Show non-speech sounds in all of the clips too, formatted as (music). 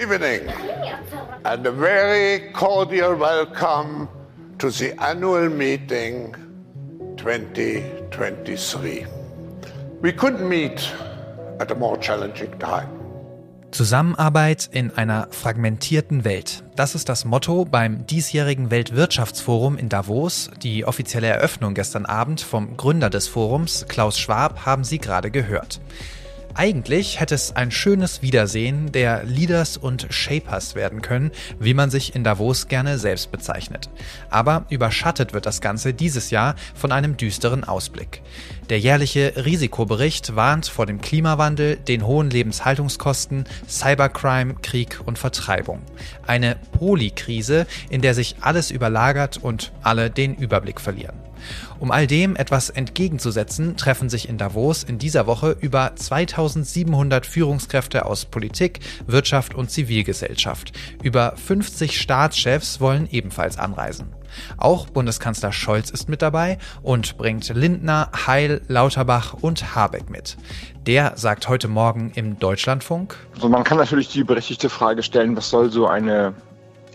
evening and a very cordial welcome to the annual meeting 2023. We couldn't meet at a more challenging time. Zusammenarbeit in einer fragmentierten Welt. Das ist das Motto beim diesjährigen Weltwirtschaftsforum in Davos. Die offizielle Eröffnung gestern Abend vom Gründer des Forums, Klaus Schwab, haben Sie gerade gehört. Eigentlich hätte es ein schönes Wiedersehen der Leaders und Shapers werden können, wie man sich in Davos gerne selbst bezeichnet. Aber überschattet wird das Ganze dieses Jahr von einem düsteren Ausblick. Der jährliche Risikobericht warnt vor dem Klimawandel, den hohen Lebenshaltungskosten, Cybercrime, Krieg und Vertreibung. Eine Polykrise, in der sich alles überlagert und alle den Überblick verlieren. Um all dem etwas entgegenzusetzen, treffen sich in Davos in dieser Woche über 2700 Führungskräfte aus Politik, Wirtschaft und Zivilgesellschaft. Über 50 Staatschefs wollen ebenfalls anreisen. Auch Bundeskanzler Scholz ist mit dabei und bringt Lindner, Heil, Lauterbach und Habeck mit. Der sagt heute Morgen im Deutschlandfunk. Also man kann natürlich die berechtigte Frage stellen, was soll so eine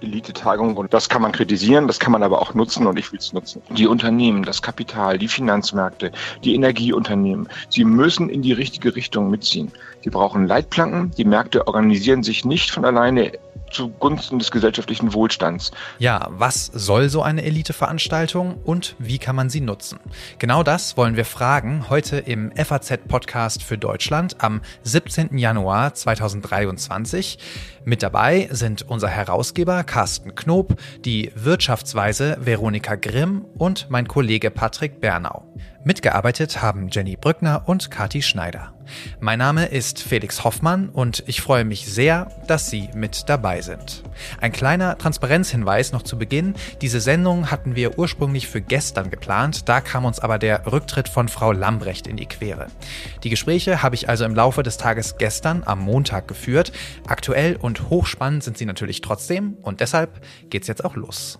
Elite-Tagung und das kann man kritisieren, das kann man aber auch nutzen und ich will es nutzen. Die Unternehmen, das Kapital, die Finanzmärkte, die Energieunternehmen, sie müssen in die richtige Richtung mitziehen. Sie brauchen Leitplanken, die Märkte organisieren sich nicht von alleine zugunsten des gesellschaftlichen Wohlstands. Ja, was soll so eine Elite-Veranstaltung und wie kann man sie nutzen? Genau das wollen wir fragen heute im FAZ-Podcast für Deutschland am 17. Januar 2023. Mit dabei sind unser Herausgeber Carsten Knob, die Wirtschaftsweise Veronika Grimm und mein Kollege Patrick Bernau. Mitgearbeitet haben Jenny Brückner und Kati Schneider. Mein Name ist Felix Hoffmann und ich freue mich sehr, dass Sie mit dabei sind. Ein kleiner Transparenzhinweis noch zu Beginn. Diese Sendung hatten wir ursprünglich für gestern geplant, da kam uns aber der Rücktritt von Frau Lambrecht in die Quere. Die Gespräche habe ich also im Laufe des Tages gestern am Montag geführt. Aktuell und hochspannend sind sie natürlich trotzdem und deshalb geht's jetzt auch los.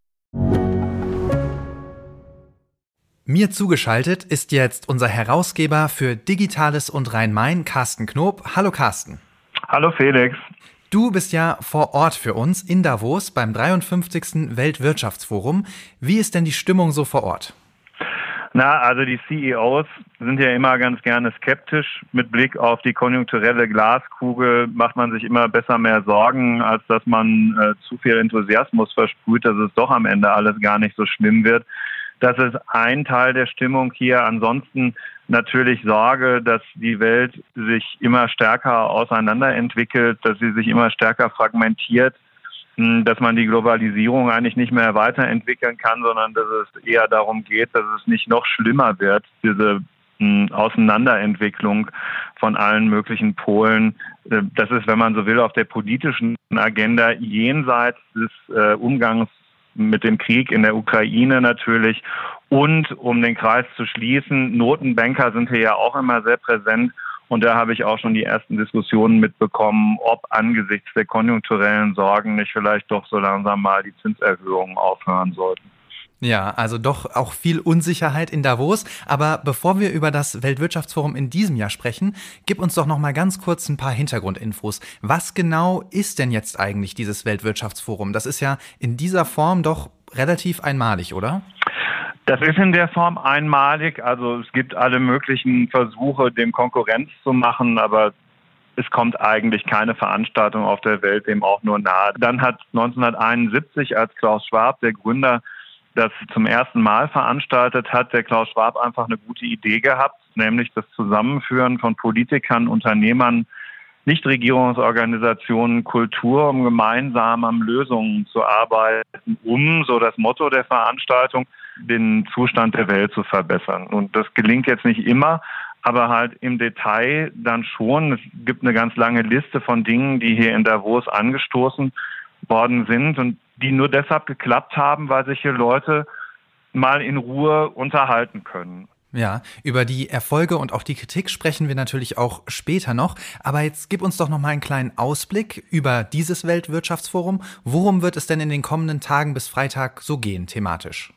Mir zugeschaltet ist jetzt unser Herausgeber für Digitales und Rhein-Main, Carsten Knob. Hallo Carsten. Hallo Felix. Du bist ja vor Ort für uns in Davos beim 53. Weltwirtschaftsforum. Wie ist denn die Stimmung so vor Ort? Na, also die CEOs sind ja immer ganz gerne skeptisch. Mit Blick auf die konjunkturelle Glaskugel macht man sich immer besser mehr Sorgen, als dass man äh, zu viel Enthusiasmus versprüht, dass es doch am Ende alles gar nicht so schlimm wird. Das ist ein Teil der Stimmung hier. Ansonsten natürlich Sorge, dass die Welt sich immer stärker auseinanderentwickelt, dass sie sich immer stärker fragmentiert dass man die Globalisierung eigentlich nicht mehr weiterentwickeln kann, sondern dass es eher darum geht, dass es nicht noch schlimmer wird, diese hm, Auseinanderentwicklung von allen möglichen Polen. Äh, das ist, wenn man so will, auf der politischen Agenda jenseits des äh, Umgangs mit dem Krieg in der Ukraine natürlich. Und um den Kreis zu schließen, Notenbanker sind hier ja auch immer sehr präsent. Und da habe ich auch schon die ersten Diskussionen mitbekommen, ob angesichts der konjunkturellen Sorgen nicht vielleicht doch so langsam mal die Zinserhöhungen aufhören sollten. Ja, also doch auch viel Unsicherheit in Davos. Aber bevor wir über das Weltwirtschaftsforum in diesem Jahr sprechen, gib uns doch noch mal ganz kurz ein paar Hintergrundinfos. Was genau ist denn jetzt eigentlich dieses Weltwirtschaftsforum? Das ist ja in dieser Form doch relativ einmalig, oder? Das ist in der Form einmalig. Also es gibt alle möglichen Versuche, dem Konkurrenz zu machen, aber es kommt eigentlich keine Veranstaltung auf der Welt dem auch nur nahe. Dann hat 1971, als Klaus Schwab, der Gründer, das zum ersten Mal veranstaltet hat, der Klaus Schwab einfach eine gute Idee gehabt, nämlich das Zusammenführen von Politikern, Unternehmern, Nichtregierungsorganisationen Kultur, um gemeinsam an Lösungen zu arbeiten, um, so das Motto der Veranstaltung, den Zustand der Welt zu verbessern. Und das gelingt jetzt nicht immer, aber halt im Detail dann schon. Es gibt eine ganz lange Liste von Dingen, die hier in Davos angestoßen worden sind und die nur deshalb geklappt haben, weil sich hier Leute mal in Ruhe unterhalten können. Ja, über die Erfolge und auch die Kritik sprechen wir natürlich auch später noch. Aber jetzt gib uns doch noch mal einen kleinen Ausblick über dieses Weltwirtschaftsforum. Worum wird es denn in den kommenden Tagen bis Freitag so gehen, thematisch?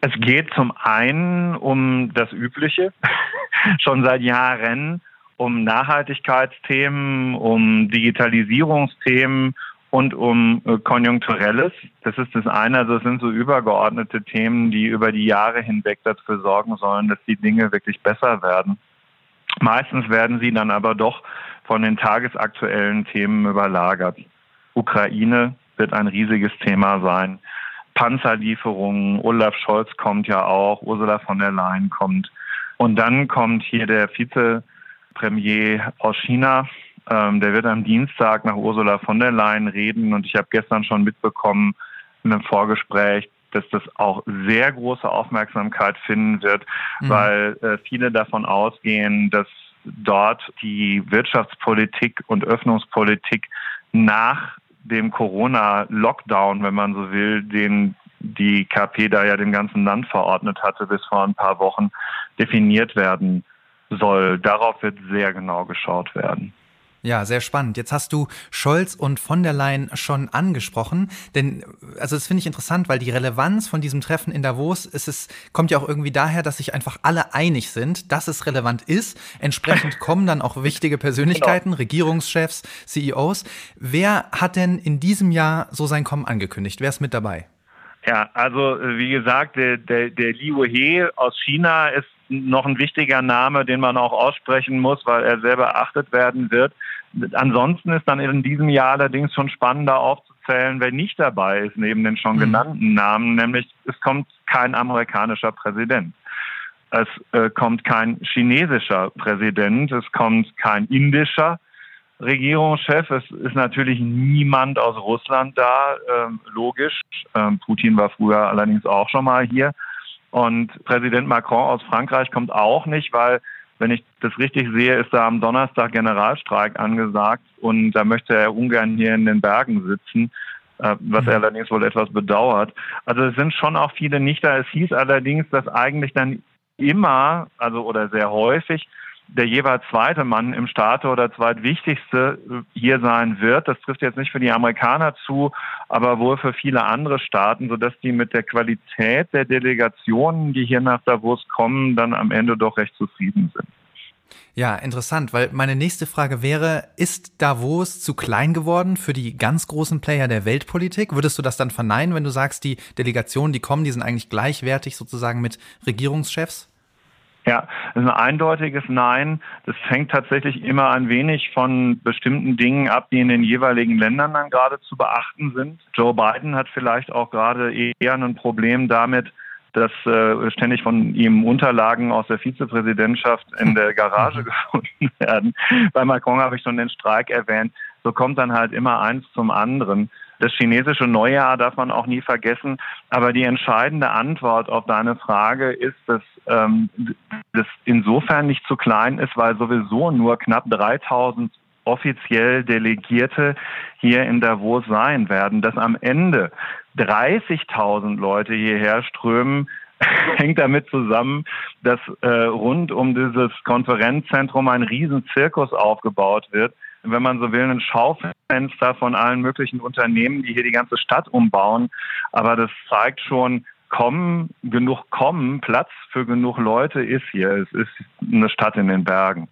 Es geht zum einen um das Übliche, (laughs) schon seit Jahren, um Nachhaltigkeitsthemen, um Digitalisierungsthemen, und um äh, Konjunkturelles. Das ist das eine. Also es sind so übergeordnete Themen, die über die Jahre hinweg dafür sorgen sollen, dass die Dinge wirklich besser werden. Meistens werden sie dann aber doch von den tagesaktuellen Themen überlagert. Ukraine wird ein riesiges Thema sein. Panzerlieferungen, Olaf Scholz kommt ja auch, Ursula von der Leyen kommt. Und dann kommt hier der Vizepremier aus China, ähm, der wird am Dienstag nach Ursula von der Leyen reden und ich habe gestern schon mitbekommen in einem Vorgespräch, dass das auch sehr große Aufmerksamkeit finden wird, mhm. weil äh, viele davon ausgehen, dass dort die Wirtschaftspolitik und Öffnungspolitik nach dem Corona-Lockdown, wenn man so will, den die KP da ja dem ganzen Land verordnet hatte bis vor ein paar Wochen, definiert werden soll. Darauf wird sehr genau geschaut werden. Ja, sehr spannend. Jetzt hast du Scholz und von der Leyen schon angesprochen, denn also das finde ich interessant, weil die Relevanz von diesem Treffen in Davos ist es kommt ja auch irgendwie daher, dass sich einfach alle einig sind, dass es relevant ist. Entsprechend (laughs) kommen dann auch wichtige Persönlichkeiten, genau. Regierungschefs, CEOs. Wer hat denn in diesem Jahr so sein Kommen angekündigt? Wer ist mit dabei? Ja, also wie gesagt, der, der, der Liu He aus China ist noch ein wichtiger Name, den man auch aussprechen muss, weil er sehr beachtet werden wird. Ansonsten ist dann in diesem Jahr allerdings schon spannender aufzuzählen, wer nicht dabei ist, neben den schon mhm. genannten Namen, nämlich es kommt kein amerikanischer Präsident. Es äh, kommt kein chinesischer Präsident, es kommt kein indischer Regierungschef. Es ist natürlich niemand aus Russland da, ähm, logisch. Ähm, Putin war früher allerdings auch schon mal hier. Und Präsident Macron aus Frankreich kommt auch nicht, weil, wenn ich das richtig sehe, ist da am Donnerstag Generalstreik angesagt und da möchte er ungern hier in den Bergen sitzen, äh, was er mhm. allerdings wohl etwas bedauert. Also es sind schon auch viele nicht da. Es hieß allerdings, dass eigentlich dann immer, also oder sehr häufig, der jeweils zweite Mann im Staate oder zweitwichtigste hier sein wird. Das trifft jetzt nicht für die Amerikaner zu, aber wohl für viele andere Staaten, sodass die mit der Qualität der Delegationen, die hier nach Davos kommen, dann am Ende doch recht zufrieden sind. Ja, interessant, weil meine nächste Frage wäre, ist Davos zu klein geworden für die ganz großen Player der Weltpolitik? Würdest du das dann verneinen, wenn du sagst, die Delegationen, die kommen, die sind eigentlich gleichwertig sozusagen mit Regierungschefs? Ja, das ist ein eindeutiges Nein. Das hängt tatsächlich immer ein wenig von bestimmten Dingen ab, die in den jeweiligen Ländern dann gerade zu beachten sind. Joe Biden hat vielleicht auch gerade eher ein Problem damit, dass äh, ständig von ihm Unterlagen aus der Vizepräsidentschaft in der Garage (laughs) gefunden werden. Bei Macron habe ich schon den Streik erwähnt. So kommt dann halt immer eins zum anderen. Das chinesische Neujahr darf man auch nie vergessen. Aber die entscheidende Antwort auf deine Frage ist, dass ähm, das insofern nicht zu klein ist, weil sowieso nur knapp 3000 offiziell Delegierte hier in Davos sein werden. Dass am Ende 30.000 Leute hierher strömen, (laughs) hängt damit zusammen, dass äh, rund um dieses Konferenzzentrum ein Riesenzirkus aufgebaut wird wenn man so will, ein Schaufenster von allen möglichen Unternehmen, die hier die ganze Stadt umbauen. Aber das zeigt schon, kommen, genug kommen, Platz für genug Leute ist hier. Es ist eine Stadt in den Bergen.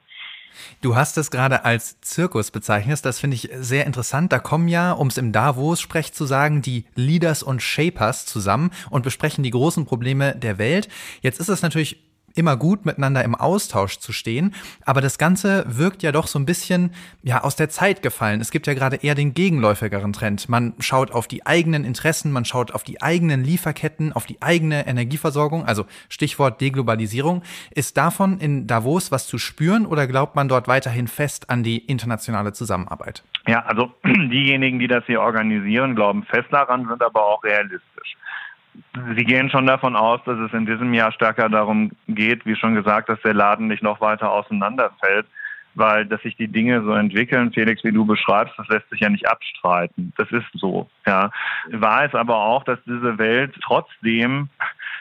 Du hast es gerade als Zirkus bezeichnet. Das finde ich sehr interessant. Da kommen ja, um es im Davos-Sprech zu sagen, die Leaders und Shapers zusammen und besprechen die großen Probleme der Welt. Jetzt ist es natürlich immer gut miteinander im Austausch zu stehen. Aber das Ganze wirkt ja doch so ein bisschen ja aus der Zeit gefallen. Es gibt ja gerade eher den gegenläufigeren Trend. Man schaut auf die eigenen Interessen, man schaut auf die eigenen Lieferketten, auf die eigene Energieversorgung. Also Stichwort Deglobalisierung. Ist davon in Davos was zu spüren oder glaubt man dort weiterhin fest an die internationale Zusammenarbeit? Ja, also (clears throat) diejenigen, die das hier organisieren, glauben fest daran, sind aber auch realistisch. Sie gehen schon davon aus, dass es in diesem Jahr stärker darum geht, wie schon gesagt, dass der Laden nicht noch weiter auseinanderfällt, weil dass sich die Dinge so entwickeln, Felix, wie du beschreibst, das lässt sich ja nicht abstreiten. Das ist so. Ja. Wahr ist aber auch, dass diese Welt trotzdem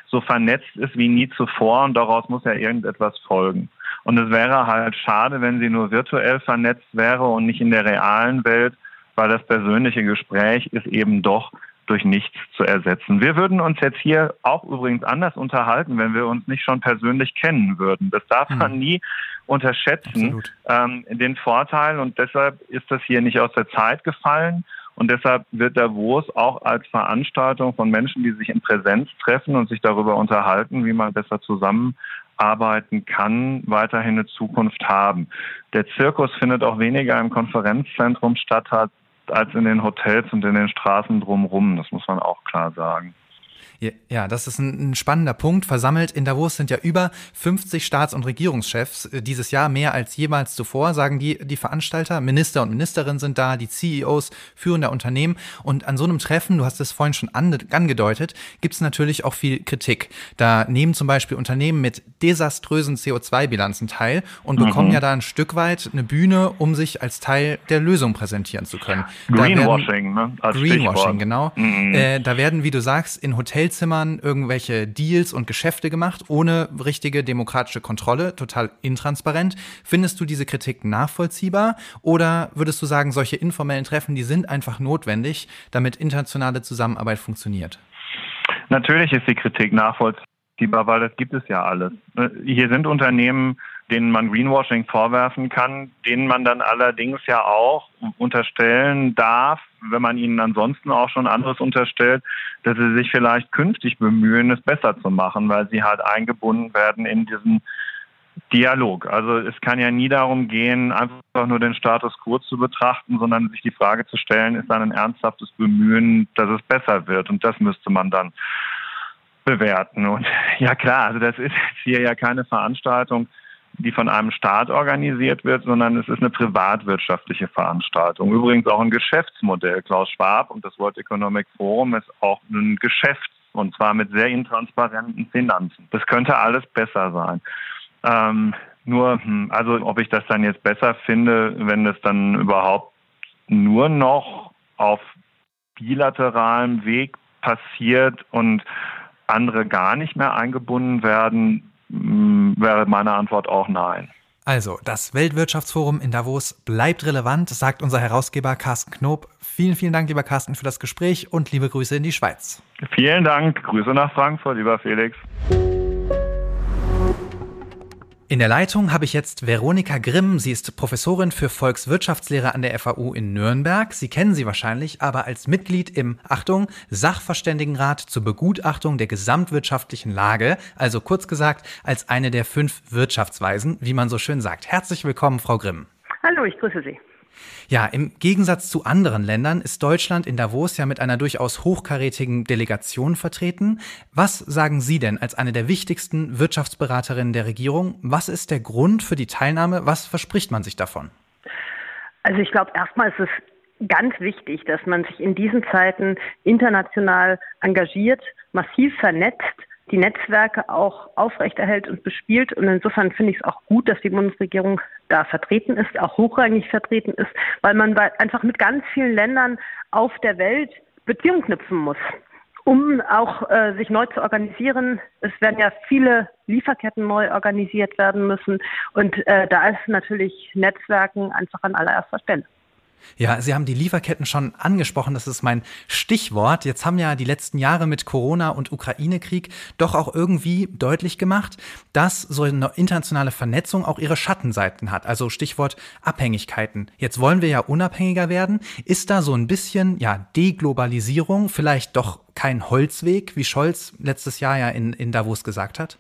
so vernetzt ist wie nie zuvor und daraus muss ja irgendetwas folgen. Und es wäre halt schade, wenn sie nur virtuell vernetzt wäre und nicht in der realen Welt, weil das persönliche Gespräch ist eben doch durch nichts zu ersetzen. Wir würden uns jetzt hier auch übrigens anders unterhalten, wenn wir uns nicht schon persönlich kennen würden. Das darf man hm. nie unterschätzen, ähm, den Vorteil. Und deshalb ist das hier nicht aus der Zeit gefallen. Und deshalb wird Davos auch als Veranstaltung von Menschen, die sich in Präsenz treffen und sich darüber unterhalten, wie man besser zusammen arbeiten kann, weiterhin eine Zukunft haben. Der Zirkus findet auch weniger im Konferenzzentrum statt als in den Hotels und in den Straßen drumherum. Das muss man auch klar sagen. Ja, das ist ein, ein, spannender Punkt. Versammelt in Davos sind ja über 50 Staats- und Regierungschefs. Äh, dieses Jahr mehr als jemals zuvor, sagen die, die Veranstalter. Minister und Ministerinnen sind da, die CEOs führender Unternehmen. Und an so einem Treffen, du hast es vorhin schon angedeutet, gibt es natürlich auch viel Kritik. Da nehmen zum Beispiel Unternehmen mit desaströsen CO2-Bilanzen teil und bekommen mhm. ja da ein Stück weit eine Bühne, um sich als Teil der Lösung präsentieren zu können. Greenwashing, ne? Als Greenwashing, Stichwort. genau. Mhm. Äh, da werden, wie du sagst, in Hotels Hotelzimmern irgendwelche Deals und Geschäfte gemacht, ohne richtige demokratische Kontrolle, total intransparent. Findest du diese Kritik nachvollziehbar oder würdest du sagen, solche informellen Treffen, die sind einfach notwendig, damit internationale Zusammenarbeit funktioniert? Natürlich ist die Kritik nachvollziehbar, weil das gibt es ja alles. Hier sind Unternehmen, denen man Greenwashing vorwerfen kann, denen man dann allerdings ja auch unterstellen darf, wenn man ihnen ansonsten auch schon anderes unterstellt, dass sie sich vielleicht künftig bemühen, es besser zu machen, weil sie halt eingebunden werden in diesen Dialog. Also es kann ja nie darum gehen, einfach nur den Status quo zu betrachten, sondern sich die Frage zu stellen, ist dann ein ernsthaftes Bemühen, dass es besser wird? Und das müsste man dann bewerten. Und (laughs) ja klar, also das ist hier ja keine Veranstaltung, die von einem Staat organisiert wird, sondern es ist eine privatwirtschaftliche Veranstaltung. Übrigens auch ein Geschäftsmodell. Klaus Schwab und das World Economic Forum ist auch ein Geschäft und zwar mit sehr intransparenten Finanzen. Das könnte alles besser sein. Ähm, nur, hm, also ob ich das dann jetzt besser finde, wenn es dann überhaupt nur noch auf bilateralem Weg passiert und andere gar nicht mehr eingebunden werden, wäre meine Antwort auch nein. Also, das Weltwirtschaftsforum in Davos bleibt relevant, sagt unser Herausgeber Carsten Knob. Vielen, vielen Dank, lieber Carsten, für das Gespräch und liebe Grüße in die Schweiz. Vielen Dank. Grüße nach Frankfurt, lieber Felix. In der Leitung habe ich jetzt Veronika Grimm. Sie ist Professorin für Volkswirtschaftslehre an der FAU in Nürnberg. Sie kennen sie wahrscheinlich, aber als Mitglied im, Achtung, Sachverständigenrat zur Begutachtung der gesamtwirtschaftlichen Lage, also kurz gesagt als eine der fünf Wirtschaftsweisen, wie man so schön sagt. Herzlich willkommen, Frau Grimm. Hallo, ich grüße Sie. Ja, im Gegensatz zu anderen Ländern ist Deutschland in Davos ja mit einer durchaus hochkarätigen Delegation vertreten. Was sagen Sie denn als eine der wichtigsten Wirtschaftsberaterinnen der Regierung? Was ist der Grund für die Teilnahme? Was verspricht man sich davon? Also ich glaube, erstmal ist es ganz wichtig, dass man sich in diesen Zeiten international engagiert, massiv vernetzt die Netzwerke auch aufrechterhält und bespielt. Und insofern finde ich es auch gut, dass die Bundesregierung da vertreten ist, auch hochrangig vertreten ist, weil man einfach mit ganz vielen Ländern auf der Welt Beziehungen knüpfen muss, um auch äh, sich neu zu organisieren. Es werden ja viele Lieferketten neu organisiert werden müssen. Und äh, da ist natürlich Netzwerken einfach an allererster Stelle. Ja, Sie haben die Lieferketten schon angesprochen, das ist mein Stichwort. Jetzt haben ja die letzten Jahre mit Corona und Ukraine-Krieg doch auch irgendwie deutlich gemacht, dass so eine internationale Vernetzung auch ihre Schattenseiten hat. Also Stichwort Abhängigkeiten. Jetzt wollen wir ja unabhängiger werden. Ist da so ein bisschen, ja, Deglobalisierung vielleicht doch kein Holzweg, wie Scholz letztes Jahr ja in, in Davos gesagt hat?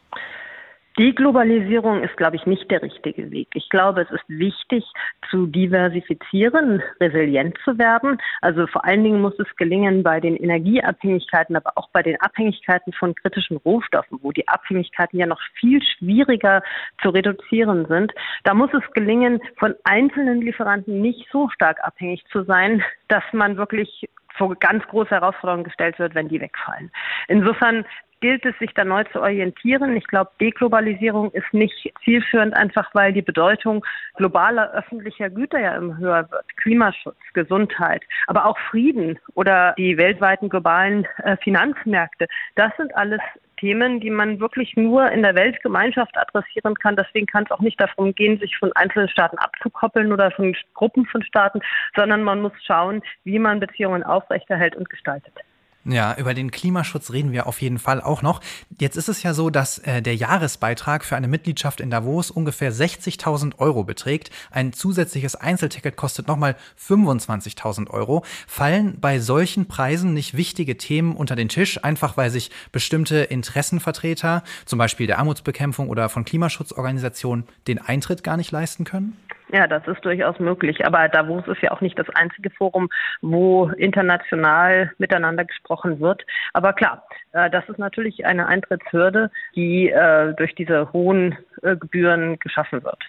Deglobalisierung ist, glaube ich, nicht der richtige Weg. Ich glaube, es ist wichtig zu diversifizieren, resilient zu werden. Also vor allen Dingen muss es gelingen bei den Energieabhängigkeiten, aber auch bei den Abhängigkeiten von kritischen Rohstoffen, wo die Abhängigkeiten ja noch viel schwieriger zu reduzieren sind. Da muss es gelingen, von einzelnen Lieferanten nicht so stark abhängig zu sein, dass man wirklich vor ganz große Herausforderungen gestellt wird, wenn die wegfallen. Insofern gilt es, sich da neu zu orientieren. Ich glaube, Deglobalisierung ist nicht zielführend, einfach weil die Bedeutung globaler öffentlicher Güter ja immer höher wird. Klimaschutz, Gesundheit, aber auch Frieden oder die weltweiten globalen äh, Finanzmärkte. Das sind alles Themen, die man wirklich nur in der Weltgemeinschaft adressieren kann. Deswegen kann es auch nicht darum gehen, sich von einzelnen Staaten abzukoppeln oder von Gruppen von Staaten, sondern man muss schauen, wie man Beziehungen aufrechterhält und gestaltet. Ja, über den Klimaschutz reden wir auf jeden Fall auch noch. Jetzt ist es ja so, dass äh, der Jahresbeitrag für eine Mitgliedschaft in Davos ungefähr 60.000 Euro beträgt. Ein zusätzliches Einzelticket kostet nochmal 25.000 Euro. Fallen bei solchen Preisen nicht wichtige Themen unter den Tisch, einfach weil sich bestimmte Interessenvertreter, zum Beispiel der Armutsbekämpfung oder von Klimaschutzorganisationen, den Eintritt gar nicht leisten können? Ja, das ist durchaus möglich. Aber Davos ist ja auch nicht das einzige Forum, wo international miteinander gesprochen wird. Aber klar, äh, das ist natürlich eine Eintrittshürde, die äh, durch diese hohen äh, Gebühren geschaffen wird.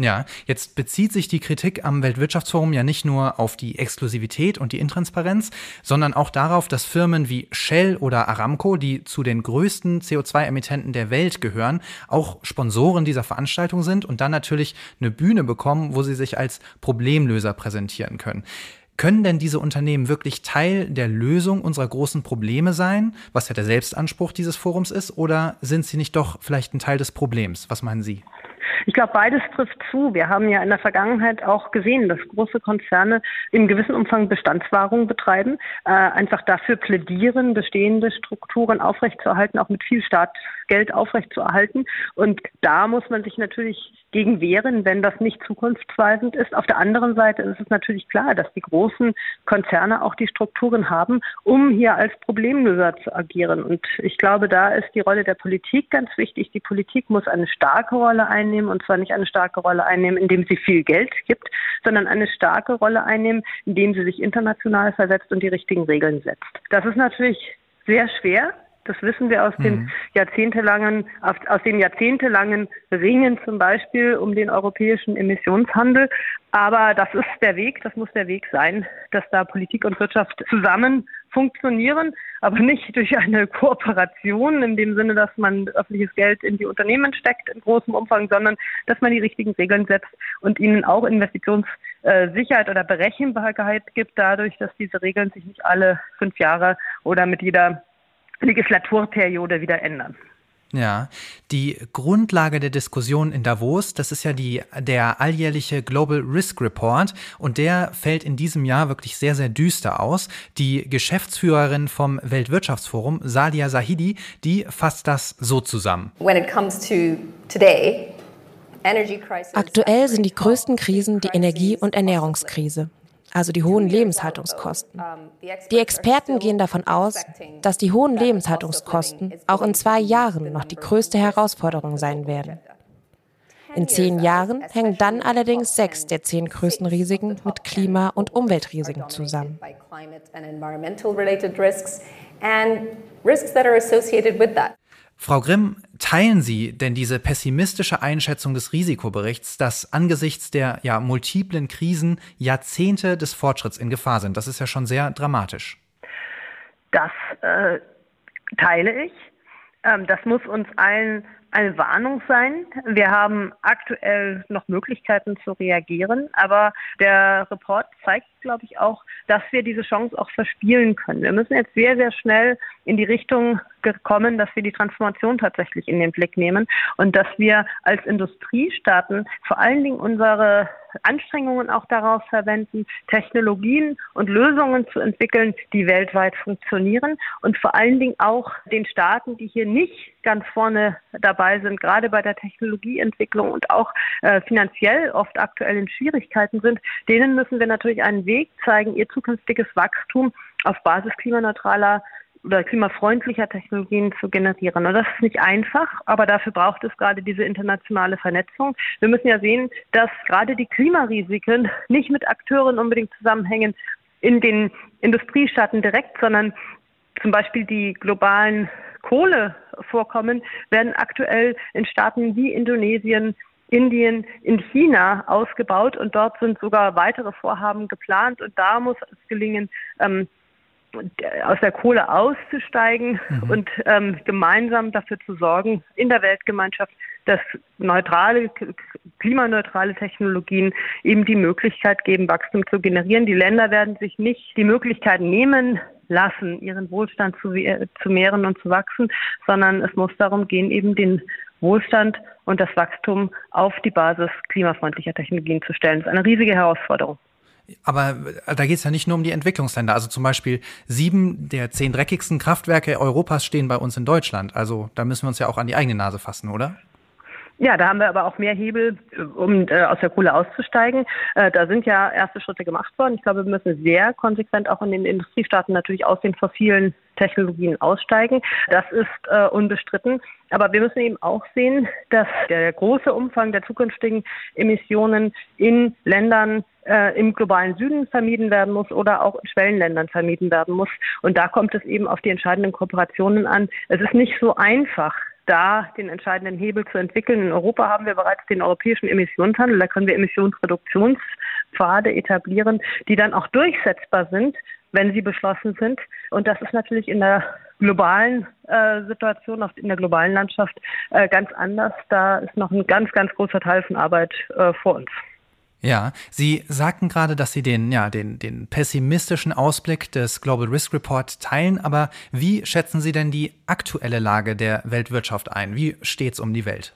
Ja, jetzt bezieht sich die Kritik am Weltwirtschaftsforum ja nicht nur auf die Exklusivität und die Intransparenz, sondern auch darauf, dass Firmen wie Shell oder Aramco, die zu den größten CO2-Emittenten der Welt gehören, auch Sponsoren dieser Veranstaltung sind und dann natürlich eine Bühne bekommen, wo sie sich als Problemlöser präsentieren können. Können denn diese Unternehmen wirklich Teil der Lösung unserer großen Probleme sein, was ja der Selbstanspruch dieses Forums ist, oder sind sie nicht doch vielleicht ein Teil des Problems? Was meinen Sie? Ich glaube, beides trifft zu. Wir haben ja in der Vergangenheit auch gesehen, dass große Konzerne in gewissem Umfang Bestandswahrung betreiben, äh, einfach dafür plädieren, bestehende Strukturen aufrechtzuerhalten, auch mit viel Staatsgeld aufrechtzuerhalten. Und da muss man sich natürlich gegen wehren, wenn das nicht zukunftsweisend ist. Auf der anderen Seite ist es natürlich klar, dass die großen Konzerne auch die Strukturen haben, um hier als Problemlöser zu agieren. Und ich glaube, da ist die Rolle der Politik ganz wichtig. Die Politik muss eine starke Rolle einnehmen und zwar nicht eine starke Rolle einnehmen, indem sie viel Geld gibt, sondern eine starke Rolle einnehmen, indem sie sich international versetzt und die richtigen Regeln setzt. Das ist natürlich sehr schwer, das wissen wir aus mhm. den jahrzehntelangen, aus den jahrzehntelangen Ringen zum Beispiel um den europäischen Emissionshandel. Aber das ist der Weg, das muss der Weg sein, dass da Politik und Wirtschaft zusammen funktionieren, aber nicht durch eine Kooperation in dem Sinne, dass man öffentliches Geld in die Unternehmen steckt in großem Umfang, sondern dass man die richtigen Regeln setzt und ihnen auch Investitionssicherheit oder Berechenbarkeit gibt, dadurch, dass diese Regeln sich nicht alle fünf Jahre oder mit jeder Legislaturperiode wieder ändern. Ja, die Grundlage der Diskussion in Davos, das ist ja die, der alljährliche Global Risk Report und der fällt in diesem Jahr wirklich sehr, sehr düster aus. Die Geschäftsführerin vom Weltwirtschaftsforum, Sadia Sahidi, die fasst das so zusammen. Aktuell sind die größten Krisen die Energie- und Ernährungskrise also die hohen Lebenshaltungskosten. Die Experten gehen davon aus, dass die hohen Lebenshaltungskosten auch in zwei Jahren noch die größte Herausforderung sein werden. In zehn Jahren hängen dann allerdings sechs der zehn größten Risiken mit Klima- und Umweltrisiken zusammen. Frau Grimm, teilen Sie denn diese pessimistische Einschätzung des Risikoberichts, dass angesichts der ja multiplen Krisen Jahrzehnte des Fortschritts in Gefahr sind? Das ist ja schon sehr dramatisch. Das äh, teile ich. Ähm, das muss uns allen eine Warnung sein. Wir haben aktuell noch Möglichkeiten zu reagieren, aber der Report zeigt, glaube ich, auch, dass wir diese Chance auch verspielen können. Wir müssen jetzt sehr, sehr schnell in die Richtung gekommen, dass wir die Transformation tatsächlich in den Blick nehmen und dass wir als Industriestaaten vor allen Dingen unsere Anstrengungen auch darauf verwenden, Technologien und Lösungen zu entwickeln, die weltweit funktionieren und vor allen Dingen auch den Staaten, die hier nicht ganz vorne dabei sind, gerade bei der Technologieentwicklung und auch äh, finanziell oft aktuell in Schwierigkeiten sind, denen müssen wir natürlich einen Weg zeigen, ihr zukünftiges Wachstum auf Basis klimaneutraler oder klimafreundlicher Technologien zu generieren. Und das ist nicht einfach, aber dafür braucht es gerade diese internationale Vernetzung. Wir müssen ja sehen, dass gerade die Klimarisiken nicht mit Akteuren unbedingt zusammenhängen in den Industriestaaten direkt, sondern zum Beispiel die globalen Kohlevorkommen werden aktuell in Staaten wie Indonesien, Indien, in China ausgebaut und dort sind sogar weitere Vorhaben geplant und da muss es gelingen, ähm, aus der Kohle auszusteigen mhm. und ähm, gemeinsam dafür zu sorgen in der Weltgemeinschaft, dass neutrale, klimaneutrale Technologien eben die Möglichkeit geben, Wachstum zu generieren. Die Länder werden sich nicht die Möglichkeit nehmen lassen, ihren Wohlstand zu, zu mehren und zu wachsen, sondern es muss darum gehen, eben den Wohlstand und das Wachstum auf die Basis klimafreundlicher Technologien zu stellen. Das ist eine riesige Herausforderung. Aber äh, da geht es ja nicht nur um die Entwicklungsländer. Also zum Beispiel sieben der zehn dreckigsten Kraftwerke Europas stehen bei uns in Deutschland. Also da müssen wir uns ja auch an die eigene Nase fassen, oder? Ja, da haben wir aber auch mehr Hebel, um äh, aus der Kohle auszusteigen. Äh, da sind ja erste Schritte gemacht worden. Ich glaube, wir müssen sehr konsequent auch in den Industriestaaten natürlich aus den fossilen Technologien aussteigen. Das ist äh, unbestritten. Aber wir müssen eben auch sehen, dass der große Umfang der zukünftigen Emissionen in Ländern äh, im globalen Süden vermieden werden muss oder auch in Schwellenländern vermieden werden muss. Und da kommt es eben auf die entscheidenden Kooperationen an. Es ist nicht so einfach, da den entscheidenden Hebel zu entwickeln. In Europa haben wir bereits den europäischen Emissionshandel. Da können wir Emissionsreduktionspfade etablieren, die dann auch durchsetzbar sind, wenn sie beschlossen sind. Und das ist natürlich in der globalen äh, Situation, in der globalen Landschaft äh, ganz anders. Da ist noch ein ganz, ganz großer Teil von Arbeit äh, vor uns. Ja, Sie sagten gerade, dass Sie den, ja, den, den pessimistischen Ausblick des Global Risk Report teilen, aber wie schätzen Sie denn die aktuelle Lage der Weltwirtschaft ein? Wie steht es um die Welt?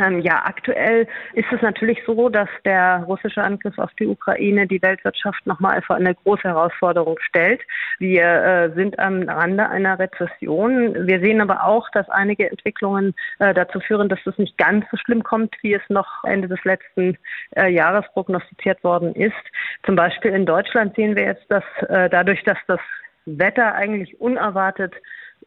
Ähm, ja, aktuell ist es natürlich so, dass der russische Angriff auf die Ukraine die Weltwirtschaft nochmal vor eine große Herausforderung stellt. Wir äh, sind am Rande einer Rezession. Wir sehen aber auch, dass einige Entwicklungen äh, dazu führen, dass es nicht ganz so schlimm kommt, wie es noch Ende des letzten äh, Jahres prognostiziert worden ist. Zum Beispiel in Deutschland sehen wir jetzt, dass äh, dadurch, dass das Wetter eigentlich unerwartet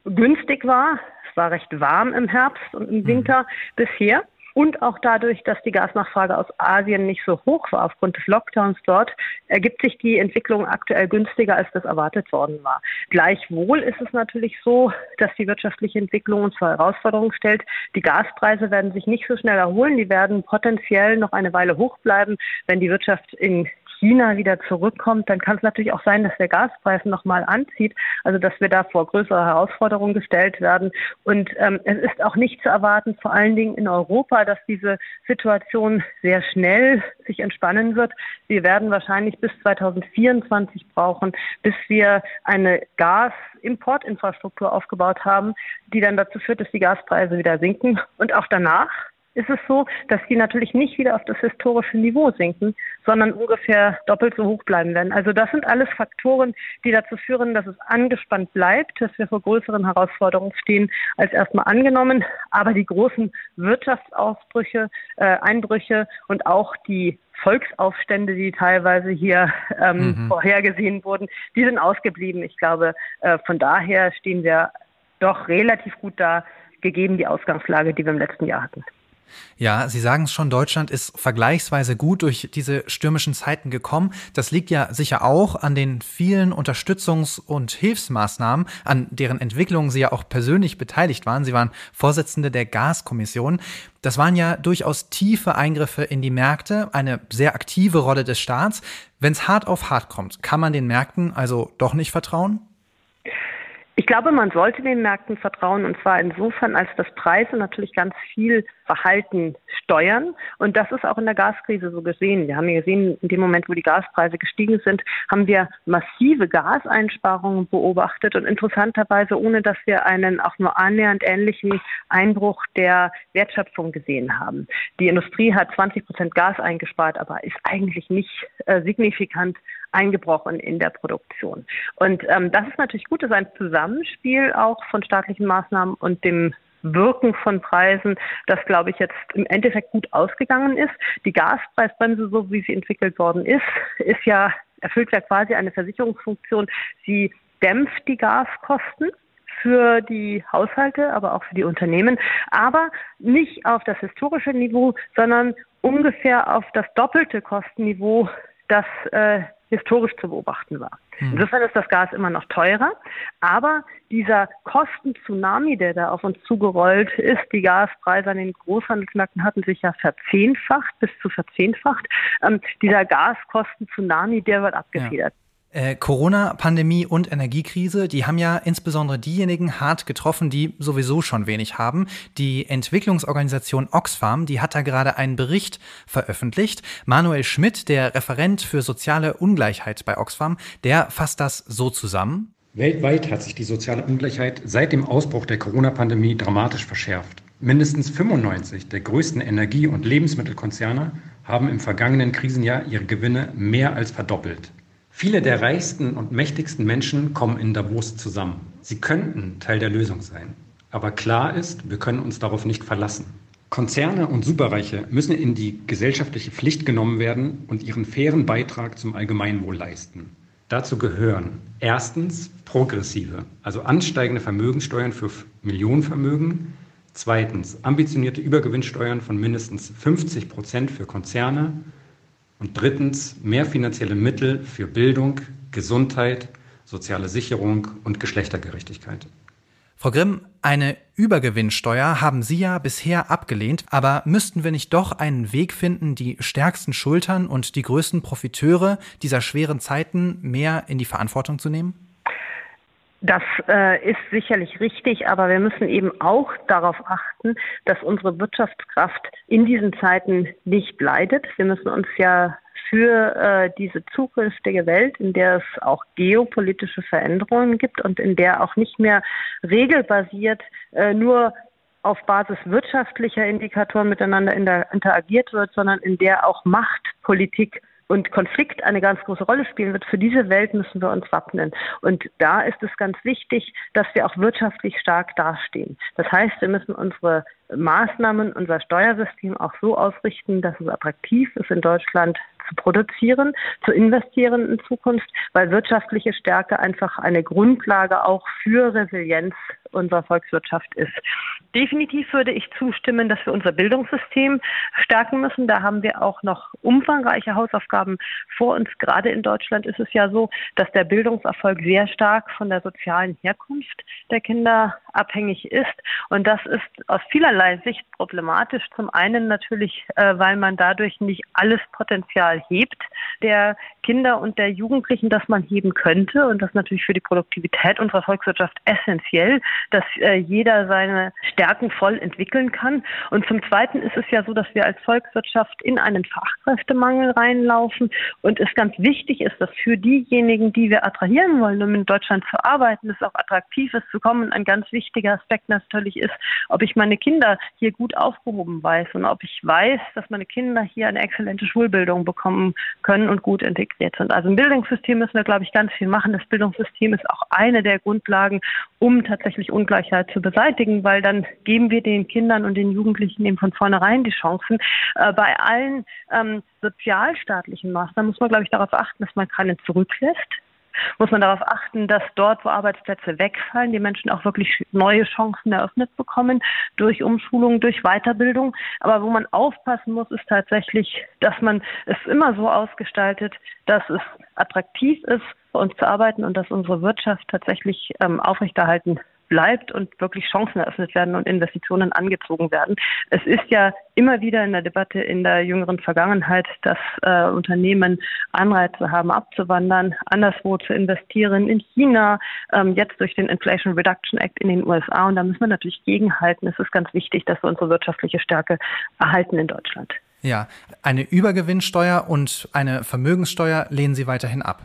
günstig war, war recht warm im Herbst und im Winter mhm. bisher. Und auch dadurch, dass die Gasnachfrage aus Asien nicht so hoch war aufgrund des Lockdowns dort, ergibt sich die Entwicklung aktuell günstiger, als das erwartet worden war. Gleichwohl ist es natürlich so, dass die wirtschaftliche Entwicklung uns vor Herausforderungen stellt. Die Gaspreise werden sich nicht so schnell erholen. Die werden potenziell noch eine Weile hoch bleiben, wenn die Wirtschaft in China wieder zurückkommt, dann kann es natürlich auch sein, dass der Gaspreis nochmal anzieht, also dass wir da vor größere Herausforderungen gestellt werden. Und ähm, es ist auch nicht zu erwarten, vor allen Dingen in Europa, dass diese Situation sehr schnell sich entspannen wird. Wir werden wahrscheinlich bis 2024 brauchen, bis wir eine Gasimportinfrastruktur aufgebaut haben, die dann dazu führt, dass die Gaspreise wieder sinken. Und auch danach ist es so, dass die natürlich nicht wieder auf das historische Niveau sinken, sondern ungefähr doppelt so hoch bleiben werden. Also das sind alles Faktoren, die dazu führen, dass es angespannt bleibt, dass wir vor größeren Herausforderungen stehen als erstmal angenommen. Aber die großen Wirtschaftsausbrüche, äh, Einbrüche und auch die Volksaufstände, die teilweise hier ähm, mhm. vorhergesehen wurden, die sind ausgeblieben. Ich glaube, äh, von daher stehen wir doch relativ gut da, gegeben die Ausgangslage, die wir im letzten Jahr hatten. Ja, Sie sagen es schon, Deutschland ist vergleichsweise gut durch diese stürmischen Zeiten gekommen. Das liegt ja sicher auch an den vielen Unterstützungs- und Hilfsmaßnahmen, an deren Entwicklung Sie ja auch persönlich beteiligt waren. Sie waren Vorsitzende der Gaskommission. Das waren ja durchaus tiefe Eingriffe in die Märkte, eine sehr aktive Rolle des Staats. Wenn es hart auf hart kommt, kann man den Märkten also doch nicht vertrauen? Ich glaube, man sollte den Märkten vertrauen und zwar insofern, als dass Preise natürlich ganz viel Verhalten steuern. Und das ist auch in der Gaskrise so gesehen. Wir haben ja gesehen, in dem Moment, wo die Gaspreise gestiegen sind, haben wir massive Gaseinsparungen beobachtet und interessanterweise, ohne dass wir einen auch nur annähernd ähnlichen Einbruch der Wertschöpfung gesehen haben. Die Industrie hat 20 Prozent Gas eingespart, aber ist eigentlich nicht äh, signifikant eingebrochen in der Produktion. Und ähm, das ist natürlich gut, das ist ein Zusammenspiel auch von staatlichen Maßnahmen und dem Wirken von Preisen, das, glaube ich, jetzt im Endeffekt gut ausgegangen ist. Die Gaspreisbremse, so wie sie entwickelt worden ist, ist ja erfüllt ja quasi eine Versicherungsfunktion. Sie dämpft die Gaskosten für die Haushalte, aber auch für die Unternehmen, aber nicht auf das historische Niveau, sondern ungefähr auf das doppelte Kostenniveau, das äh, historisch zu beobachten war. Hm. Insofern ist das Gas immer noch teurer, aber dieser Kosten-Tsunami, der da auf uns zugerollt ist, die Gaspreise an den Großhandelsmärkten hatten sich ja verzehnfacht, bis zu verzehnfacht, ähm, dieser Gaskosten-Tsunami, der wird abgefedert. Ja. Äh, Corona-Pandemie und Energiekrise, die haben ja insbesondere diejenigen hart getroffen, die sowieso schon wenig haben. Die Entwicklungsorganisation Oxfam, die hat da gerade einen Bericht veröffentlicht. Manuel Schmidt, der Referent für soziale Ungleichheit bei Oxfam, der fasst das so zusammen. Weltweit hat sich die soziale Ungleichheit seit dem Ausbruch der Corona-Pandemie dramatisch verschärft. Mindestens 95 der größten Energie- und Lebensmittelkonzerne haben im vergangenen Krisenjahr ihre Gewinne mehr als verdoppelt. Viele der reichsten und mächtigsten Menschen kommen in Davos zusammen. Sie könnten Teil der Lösung sein. Aber klar ist, wir können uns darauf nicht verlassen. Konzerne und Superreiche müssen in die gesellschaftliche Pflicht genommen werden und ihren fairen Beitrag zum Allgemeinwohl leisten. Dazu gehören erstens progressive, also ansteigende Vermögenssteuern für Millionenvermögen, zweitens ambitionierte Übergewinnsteuern von mindestens 50 Prozent für Konzerne und drittens mehr finanzielle Mittel für Bildung, Gesundheit, soziale Sicherung und Geschlechtergerechtigkeit. Frau Grimm, eine Übergewinnsteuer haben Sie ja bisher abgelehnt, aber müssten wir nicht doch einen Weg finden, die stärksten Schultern und die größten Profiteure dieser schweren Zeiten mehr in die Verantwortung zu nehmen? Das äh, ist sicherlich richtig, aber wir müssen eben auch darauf achten, dass unsere Wirtschaftskraft in diesen Zeiten nicht leidet. Wir müssen uns ja für äh, diese zukünftige Welt, in der es auch geopolitische Veränderungen gibt und in der auch nicht mehr regelbasiert äh, nur auf Basis wirtschaftlicher Indikatoren miteinander interagiert wird, sondern in der auch Machtpolitik und Konflikt eine ganz große Rolle spielen wird. Für diese Welt müssen wir uns wappnen. Und da ist es ganz wichtig, dass wir auch wirtschaftlich stark dastehen. Das heißt, wir müssen unsere Maßnahmen, unser Steuersystem auch so ausrichten, dass es attraktiv ist, in Deutschland zu produzieren, zu investieren in Zukunft, weil wirtschaftliche Stärke einfach eine Grundlage auch für Resilienz unserer Volkswirtschaft ist. Definitiv würde ich zustimmen, dass wir unser Bildungssystem stärken müssen. Da haben wir auch noch umfangreiche Hausaufgaben vor uns. Gerade in Deutschland ist es ja so, dass der Bildungserfolg sehr stark von der sozialen Herkunft der Kinder abhängig ist. Und das ist aus vielerlei Sicht problematisch. Zum einen natürlich, äh, weil man dadurch nicht alles Potenzial hebt der Kinder und der Jugendlichen, das man heben könnte. Und das ist natürlich für die Produktivität unserer Volkswirtschaft essentiell, dass äh, jeder seine Stärken voll entwickeln kann. Und zum Zweiten ist es ja so, dass wir als Volkswirtschaft in einen Fachkräftemangel reinlaufen und es ganz wichtig ist, dass für diejenigen, die wir attrahieren wollen, um in Deutschland zu arbeiten, es auch attraktiv ist zu kommen. Ein ganz wichtiger Aspekt natürlich ist, ob ich meine Kinder hier gut aufgehoben weiß und ob ich weiß, dass meine Kinder hier eine exzellente Schulbildung bekommen können und gut integriert sind. Also im Bildungssystem müssen wir, glaube ich, ganz viel machen. Das Bildungssystem ist auch eine der Grundlagen, um tatsächlich Ungleichheit zu beseitigen, weil dann geben wir den Kindern und den Jugendlichen eben von vornherein die Chancen. Äh, bei allen ähm, sozialstaatlichen Maßnahmen muss man, glaube ich, darauf achten, dass man keinen zurücklässt muss man darauf achten, dass dort, wo Arbeitsplätze wegfallen, die Menschen auch wirklich neue Chancen eröffnet bekommen durch Umschulung, durch Weiterbildung. Aber wo man aufpassen muss, ist tatsächlich, dass man es immer so ausgestaltet, dass es attraktiv ist, für uns zu arbeiten und dass unsere Wirtschaft tatsächlich ähm, aufrechterhalten bleibt und wirklich Chancen eröffnet werden und Investitionen angezogen werden. Es ist ja immer wieder in der Debatte in der jüngeren Vergangenheit, dass äh, Unternehmen Anreize haben, abzuwandern, anderswo zu investieren, in China, ähm, jetzt durch den Inflation Reduction Act in den USA. Und da müssen wir natürlich gegenhalten. Es ist ganz wichtig, dass wir unsere wirtschaftliche Stärke erhalten in Deutschland. Ja, eine Übergewinnsteuer und eine Vermögenssteuer lehnen Sie weiterhin ab.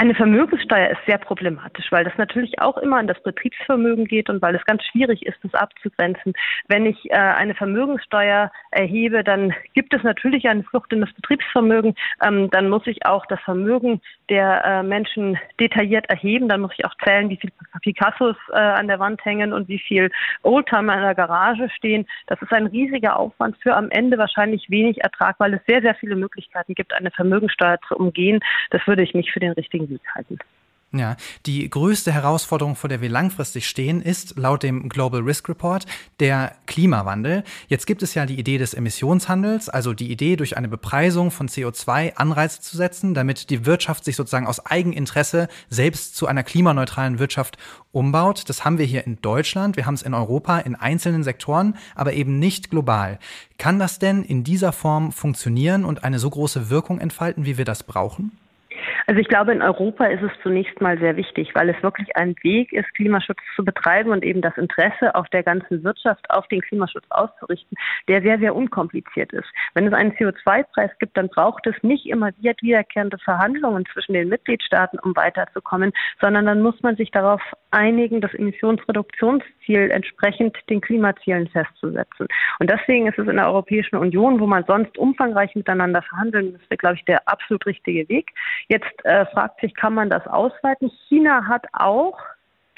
Eine Vermögenssteuer ist sehr problematisch, weil das natürlich auch immer an das Betriebsvermögen geht und weil es ganz schwierig ist, das abzugrenzen. Wenn ich äh, eine Vermögenssteuer erhebe, dann gibt es natürlich eine Flucht in das Betriebsvermögen. Ähm, dann muss ich auch das Vermögen der äh, Menschen detailliert erheben. Dann muss ich auch zählen, wie viele Picassos äh, an der Wand hängen und wie viel Oldtimer in der Garage stehen. Das ist ein riesiger Aufwand für am Ende wahrscheinlich wenig Ertrag, weil es sehr, sehr viele Möglichkeiten gibt, eine Vermögenssteuer zu umgehen. Das würde ich nicht für den richtigen Halten. Ja, die größte Herausforderung, vor der wir langfristig stehen, ist laut dem Global Risk Report der Klimawandel. Jetzt gibt es ja die Idee des Emissionshandels, also die Idee, durch eine Bepreisung von CO2 Anreize zu setzen, damit die Wirtschaft sich sozusagen aus Eigeninteresse selbst zu einer klimaneutralen Wirtschaft umbaut. Das haben wir hier in Deutschland, wir haben es in Europa in einzelnen Sektoren, aber eben nicht global. Kann das denn in dieser Form funktionieren und eine so große Wirkung entfalten, wie wir das brauchen? Also ich glaube, in Europa ist es zunächst mal sehr wichtig, weil es wirklich ein Weg ist, Klimaschutz zu betreiben und eben das Interesse auch der ganzen Wirtschaft auf den Klimaschutz auszurichten, der sehr, sehr unkompliziert ist. Wenn es einen CO2-Preis gibt, dann braucht es nicht immer wiederkehrende Verhandlungen zwischen den Mitgliedstaaten, um weiterzukommen, sondern dann muss man sich darauf einigen, das Emissionsreduktionsziel entsprechend den Klimazielen festzusetzen. Und deswegen ist es in der Europäischen Union, wo man sonst umfangreich miteinander verhandeln müsste, glaube ich, der absolut richtige Weg. Jetzt äh, fragt sich, kann man das ausweiten? China hat auch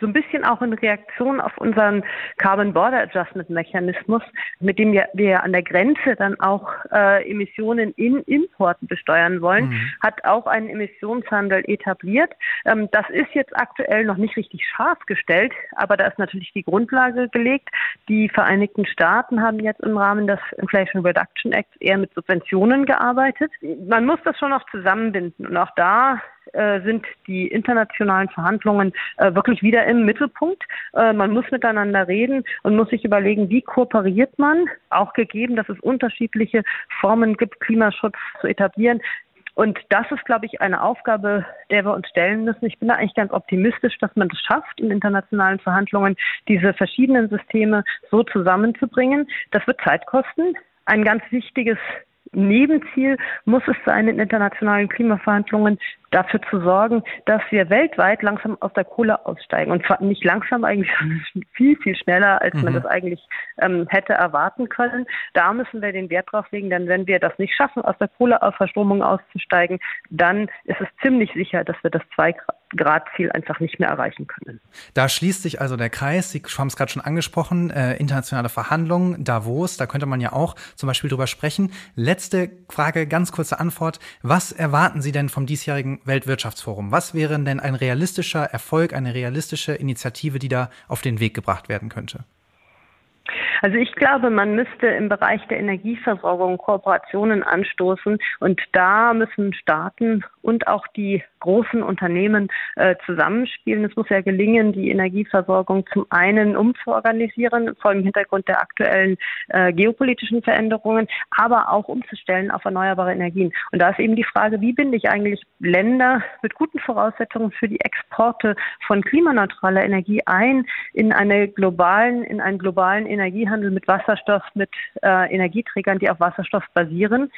so ein bisschen auch in Reaktion auf unseren Carbon Border Adjustment Mechanismus, mit dem wir, an der Grenze dann auch äh, Emissionen in Importen besteuern wollen, mhm. hat auch einen Emissionshandel etabliert. Ähm, das ist jetzt aktuell noch nicht richtig scharf gestellt, aber da ist natürlich die Grundlage gelegt. Die Vereinigten Staaten haben jetzt im Rahmen des Inflation Reduction Acts eher mit Subventionen gearbeitet. Man muss das schon noch zusammenbinden und auch da äh, sind die internationalen Verhandlungen äh, wirklich wieder im Mittelpunkt. Äh, man muss miteinander reden und muss sich überlegen, wie kooperiert man, auch gegeben, dass es unterschiedliche Formen gibt, Klimaschutz zu etablieren. Und das ist, glaube ich, eine Aufgabe, der wir uns stellen müssen. Ich bin da eigentlich ganz optimistisch, dass man es schafft, in internationalen Verhandlungen diese verschiedenen Systeme so zusammenzubringen. Das wird Zeit kosten. Ein ganz wichtiges Nebenziel muss es sein, in internationalen Klimaverhandlungen dafür zu sorgen, dass wir weltweit langsam aus der Kohle aussteigen. Und zwar nicht langsam eigentlich, (laughs) sondern viel, viel schneller, als mhm. man das eigentlich ähm, hätte erwarten können. Da müssen wir den Wert drauf legen, denn wenn wir das nicht schaffen, aus der Kohleverstromung auszusteigen, dann ist es ziemlich sicher, dass wir das 2-Grad-Ziel einfach nicht mehr erreichen können. Da schließt sich also der Kreis. Sie haben es gerade schon angesprochen, äh, internationale Verhandlungen, Davos, da könnte man ja auch zum Beispiel drüber sprechen. Letzte Frage, ganz kurze Antwort. Was erwarten Sie denn vom diesjährigen Weltwirtschaftsforum. Was wäre denn ein realistischer Erfolg, eine realistische Initiative, die da auf den Weg gebracht werden könnte? Also ich glaube, man müsste im Bereich der Energieversorgung Kooperationen anstoßen und da müssen Staaten und auch die großen Unternehmen äh, zusammenspielen. Es muss ja gelingen, die Energieversorgung zum einen umzuorganisieren, vor dem Hintergrund der aktuellen äh, geopolitischen Veränderungen, aber auch umzustellen auf erneuerbare Energien. Und da ist eben die Frage, wie binde ich eigentlich Länder mit guten Voraussetzungen für die Exporte von klimaneutraler Energie ein in eine globalen, in einen globalen Energiehandel mit Wasserstoff, mit äh, Energieträgern, die auf Wasserstoff basieren,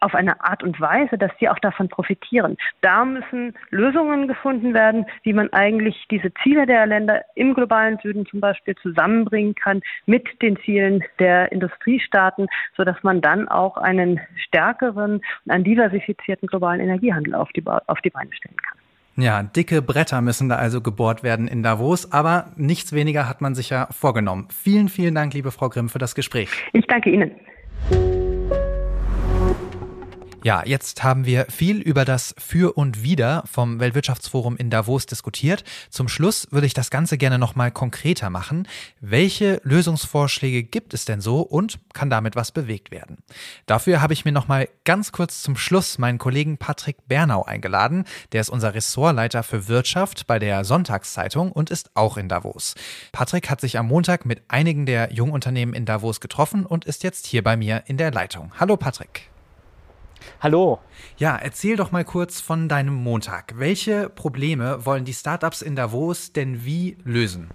auf eine Art und Weise, dass sie auch davon profitieren. Da müssen Lösungen gefunden werden, wie man eigentlich diese Ziele der Länder im globalen Süden zum Beispiel zusammenbringen kann mit den Zielen der Industriestaaten, sodass man dann auch einen stärkeren und einen diversifizierten globalen Energiehandel auf die, auf die Beine stellen kann. Ja, dicke Bretter müssen da also gebohrt werden in Davos, aber nichts weniger hat man sich ja vorgenommen. Vielen, vielen Dank, liebe Frau Grimm, für das Gespräch. Ich danke Ihnen. Ja, jetzt haben wir viel über das Für und Wider vom Weltwirtschaftsforum in Davos diskutiert. Zum Schluss würde ich das Ganze gerne nochmal konkreter machen. Welche Lösungsvorschläge gibt es denn so und kann damit was bewegt werden? Dafür habe ich mir nochmal ganz kurz zum Schluss meinen Kollegen Patrick Bernau eingeladen. Der ist unser Ressortleiter für Wirtschaft bei der Sonntagszeitung und ist auch in Davos. Patrick hat sich am Montag mit einigen der Jungunternehmen in Davos getroffen und ist jetzt hier bei mir in der Leitung. Hallo Patrick. Hallo. Ja, erzähl doch mal kurz von deinem Montag. Welche Probleme wollen die Startups in Davos denn wie lösen?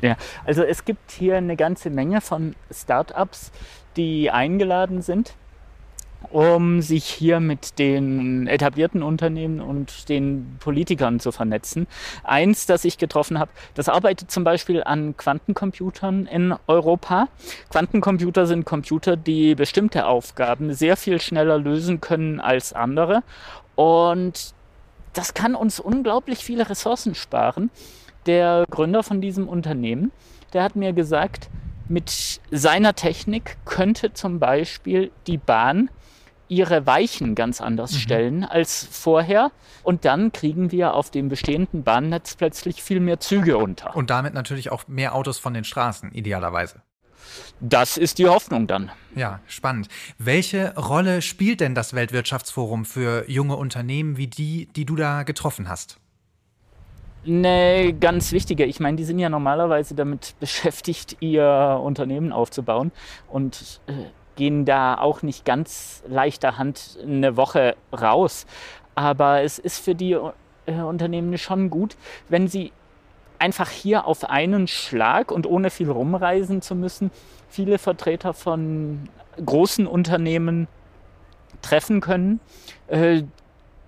Ja, also es gibt hier eine ganze Menge von Startups, die eingeladen sind um sich hier mit den etablierten Unternehmen und den Politikern zu vernetzen. Eins, das ich getroffen habe, das arbeitet zum Beispiel an Quantencomputern in Europa. Quantencomputer sind Computer, die bestimmte Aufgaben sehr viel schneller lösen können als andere. Und das kann uns unglaublich viele Ressourcen sparen. Der Gründer von diesem Unternehmen, der hat mir gesagt, mit seiner Technik könnte zum Beispiel die Bahn ihre Weichen ganz anders mhm. stellen als vorher. Und dann kriegen wir auf dem bestehenden Bahnnetz plötzlich viel mehr Züge unter. Und damit natürlich auch mehr Autos von den Straßen, idealerweise. Das ist die Hoffnung dann. Ja, spannend. Welche Rolle spielt denn das Weltwirtschaftsforum für junge Unternehmen wie die, die du da getroffen hast? Eine ganz wichtige. Ich meine, die sind ja normalerweise damit (laughs) beschäftigt, ihr Unternehmen aufzubauen und äh, gehen da auch nicht ganz leichter Hand eine Woche raus. Aber es ist für die äh, Unternehmen schon gut, wenn sie einfach hier auf einen Schlag und ohne viel rumreisen zu müssen, viele Vertreter von großen Unternehmen treffen können, äh,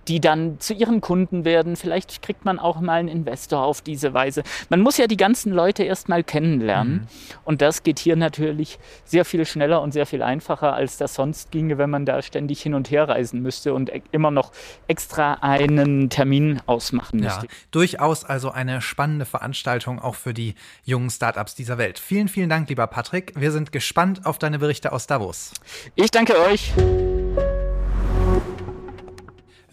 die dann zu ihren Kunden werden. Vielleicht kriegt man auch mal einen Investor auf diese Weise. Man muss ja die ganzen Leute erst mal kennenlernen. Mhm. Und das geht hier natürlich sehr viel schneller und sehr viel einfacher, als das sonst ginge, wenn man da ständig hin und her reisen müsste und e-, immer noch extra einen Termin ausmachen müsste. Ja, durchaus also eine spannende Veranstaltung auch für die jungen Startups dieser Welt. Vielen, vielen Dank, lieber Patrick. Wir sind gespannt auf deine Berichte aus Davos. Ich danke euch.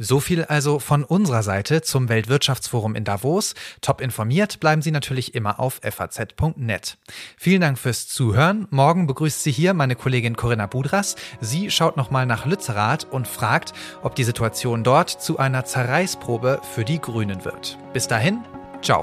So viel also von unserer Seite zum Weltwirtschaftsforum in Davos. Top informiert bleiben Sie natürlich immer auf faz.net. Vielen Dank fürs Zuhören. Morgen begrüßt Sie hier meine Kollegin Corinna Budras. Sie schaut nochmal nach Lützerath und fragt, ob die Situation dort zu einer Zerreißprobe für die Grünen wird. Bis dahin, ciao.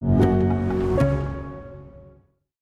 you.